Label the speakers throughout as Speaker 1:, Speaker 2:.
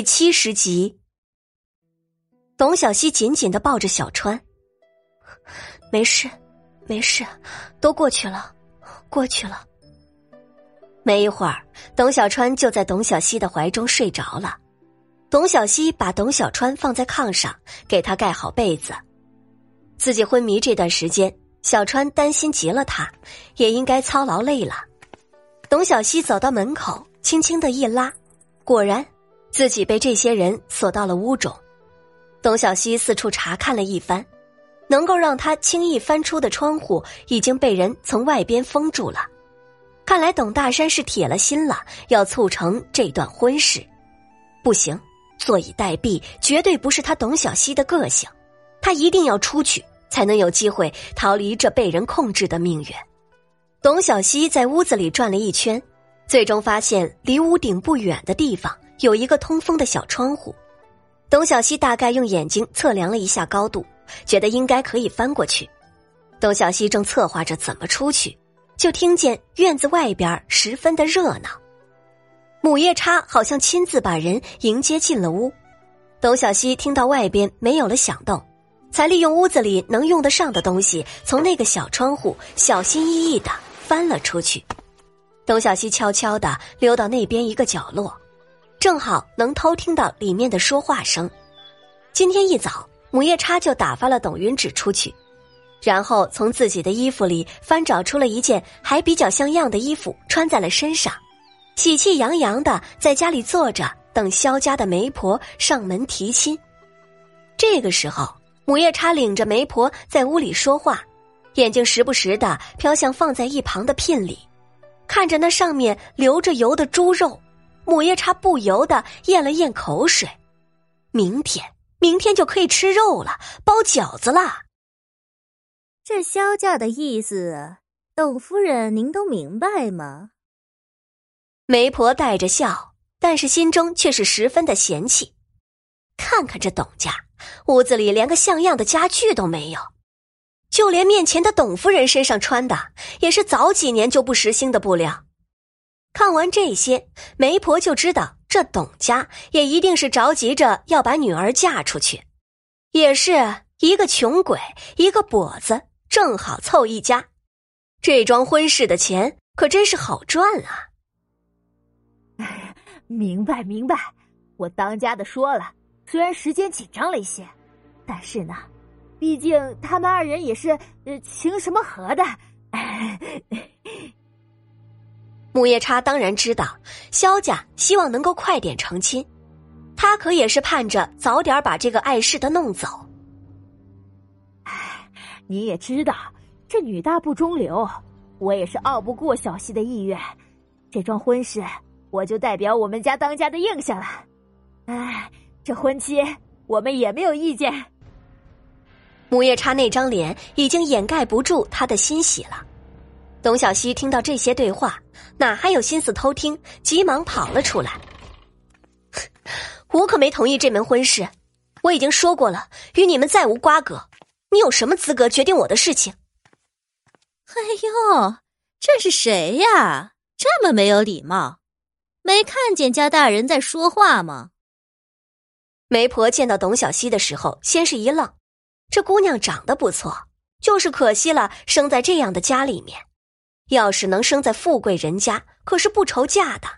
Speaker 1: 第七十集，董小希紧紧的抱着小川，没事，没事，都过去了，过去了。没一会儿，董小川就在董小希的怀中睡着了。董小希把董小川放在炕上，给他盖好被子。自己昏迷这段时间，小川担心极了他，也应该操劳累了。董小希走到门口，轻轻的一拉，果然。自己被这些人锁到了屋中，董小希四处查看了一番，能够让他轻易翻出的窗户已经被人从外边封住了。看来董大山是铁了心了，要促成这段婚事。不行，坐以待毙绝对不是他董小希的个性，他一定要出去，才能有机会逃离这被人控制的命运。董小希在屋子里转了一圈，最终发现离屋顶不远的地方。有一个通风的小窗户，董小希大概用眼睛测量了一下高度，觉得应该可以翻过去。董小希正策划着怎么出去，就听见院子外边十分的热闹。母夜叉好像亲自把人迎接进了屋。董小希听到外边没有了响动，才利用屋子里能用得上的东西，从那个小窗户小心翼翼的翻了出去。董小希悄悄的溜到那边一个角落。正好能偷听到里面的说话声。今天一早，母夜叉就打发了董云芷出去，然后从自己的衣服里翻找出了一件还比较像样的衣服，穿在了身上，喜气洋洋的在家里坐着，等萧家的媒婆上门提亲。这个时候，母夜叉领着媒婆在屋里说话，眼睛时不时的飘向放在一旁的聘礼，看着那上面流着油的猪肉。母夜叉不由得咽了咽口水，明天，明天就可以吃肉了，包饺子啦。
Speaker 2: 这萧家的意思，董夫人您都明白吗？
Speaker 1: 媒婆带着笑，但是心中却是十分的嫌弃。看看这董家，屋子里连个像样的家具都没有，就连面前的董夫人身上穿的，也是早几年就不时兴的布料。看完这些，媒婆就知道这董家也一定是着急着要把女儿嫁出去，也是一个穷鬼，一个跛子，正好凑一家。这桩婚事的钱可真是好赚啊！
Speaker 3: 明白明白，我当家的说了，虽然时间紧张了一些，但是呢，毕竟他们二人也是呃情什么和的。
Speaker 1: 母夜叉当然知道萧家希望能够快点成亲，他可也是盼着早点把这个碍事的弄走。
Speaker 3: 唉，你也知道，这女大不中留，我也是拗不过小溪的意愿。这桩婚事，我就代表我们家当家的应下了。哎，这婚期我们也没有意见。
Speaker 1: 木叶叉那张脸已经掩盖不住他的欣喜了。董小希听到这些对话，哪还有心思偷听？急忙跑了出来。我可没同意这门婚事，我已经说过了，与你们再无瓜葛。你有什么资格决定我的事情？
Speaker 2: 哎呦，这是谁呀？这么没有礼貌！没看见家大人在说话吗？
Speaker 1: 媒婆见到董小希的时候，先是一愣。这姑娘长得不错，就是可惜了，生在这样的家里面。要是能生在富贵人家，可是不愁嫁的。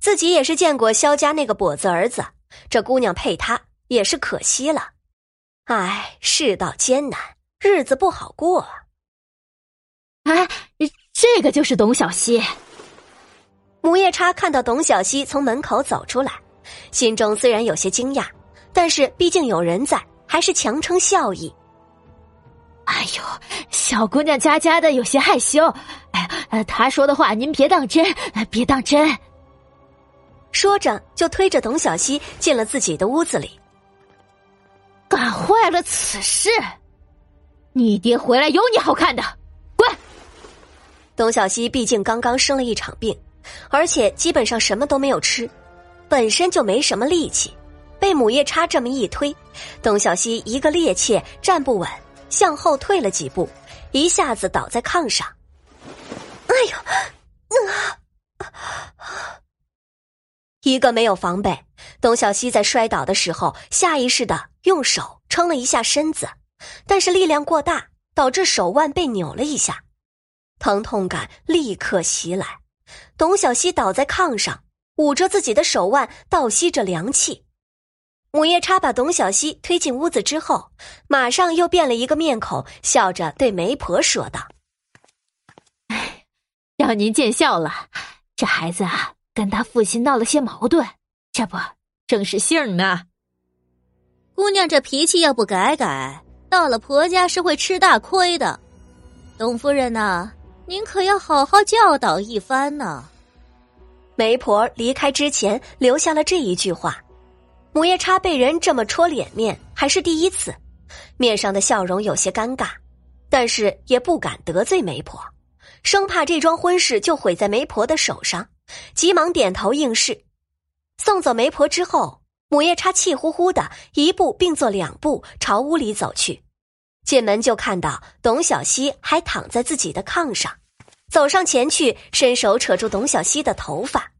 Speaker 1: 自己也是见过萧家那个跛子儿子，这姑娘配他也是可惜了。唉，世道艰难，日子不好过。
Speaker 3: 哎，这个就是董小希。
Speaker 1: 母夜叉看到董小希从门口走出来，心中虽然有些惊讶，但是毕竟有人在，还是强撑笑意。
Speaker 3: 哎呦，小姑娘家家的有些害羞。哎呀，她说的话您别当真，别当真。
Speaker 1: 说着就推着董小希进了自己的屋子里。
Speaker 3: 干坏了此事，你爹回来有你好看的，滚！
Speaker 1: 董小希毕竟刚刚生了一场病，而且基本上什么都没有吃，本身就没什么力气，被母夜叉这么一推，董小希一个趔趄站不稳。向后退了几步，一下子倒在炕上。哎呦，啊！一个没有防备，董小希在摔倒的时候下意识的用手撑了一下身子，但是力量过大，导致手腕被扭了一下，疼痛感立刻袭来。董小希倒在炕上，捂着自己的手腕，倒吸着凉气。母夜叉把董小希推进屋子之后，马上又变了一个面孔，笑着对媒婆说道：“，
Speaker 3: 让您见笑了，这孩子啊。”跟他父亲闹了些矛盾，这不正是性呢。
Speaker 2: 姑娘这脾气要不改改，到了婆家是会吃大亏的。董夫人呐，您可要好好教导一番呢。
Speaker 1: 媒婆离开之前留下了这一句话。母夜叉被人这么戳脸面，还是第一次，面上的笑容有些尴尬，但是也不敢得罪媒婆，生怕这桩婚事就毁在媒婆的手上。急忙点头应是，送走媒婆之后，母夜叉气呼呼的一步并作两步朝屋里走去。进门就看到董小希还躺在自己的炕上，走上前去，伸手扯住董小希的头发，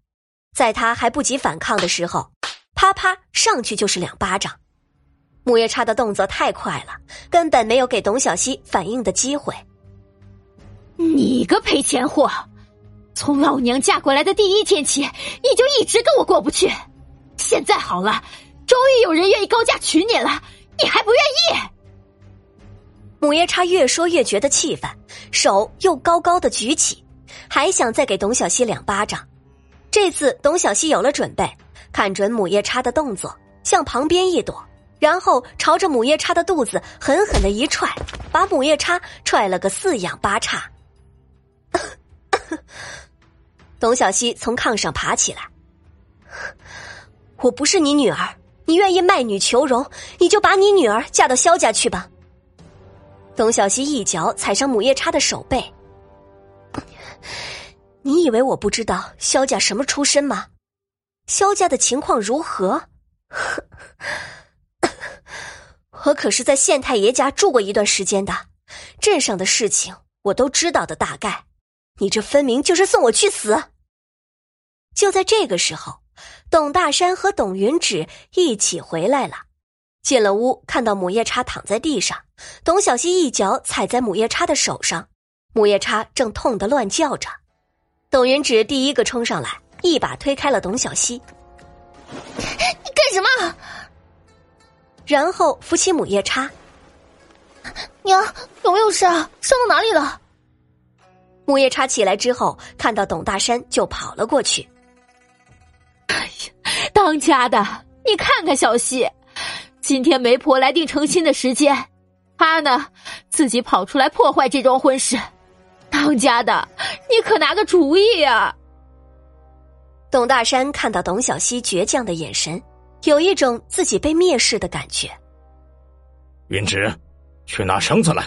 Speaker 1: 在他还不及反抗的时候，啪啪上去就是两巴掌。母夜叉的动作太快了，根本没有给董小希反应的机会。
Speaker 3: 你个赔钱货！从老娘嫁过来的第一天起，你就一直跟我过不去。现在好了，终于有人愿意高价娶你了，你还不愿意？
Speaker 1: 母夜叉越说越觉得气愤，手又高高的举起，还想再给董小希两巴掌。这次董小希有了准备，看准母夜叉的动作，向旁边一躲，然后朝着母夜叉的肚子狠狠的一踹，把母夜叉踹了个四仰八叉。董小希从炕上爬起来。我不是你女儿，你愿意卖女求荣，你就把你女儿嫁到萧家去吧。董小希一脚踩上母夜叉的手背。你以为我不知道萧家什么出身吗？萧家的情况如何？我可是在县太爷家住过一段时间的，镇上的事情我都知道的大概。你这分明就是送我去死！就在这个时候，董大山和董云芷一起回来了。进了屋，看到母夜叉躺在地上，董小希一脚踩在母夜叉的手上，母夜叉正痛得乱叫着。董云芷第一个冲上来，一把推开了董小希：“
Speaker 3: 你干什么？”
Speaker 1: 然后扶起母夜叉：“
Speaker 3: 娘，有没有事啊？伤到哪里了？”
Speaker 1: 母夜叉起来之后，看到董大山就跑了过去。
Speaker 3: 哎呀，当家的，你看看小西，今天媒婆来定成亲的时间，他呢自己跑出来破坏这桩婚事。当家的，你可拿个主意啊！
Speaker 1: 董大山看到董小西倔强的眼神，有一种自己被蔑视的感觉。
Speaker 4: 云芝，去拿绳子来。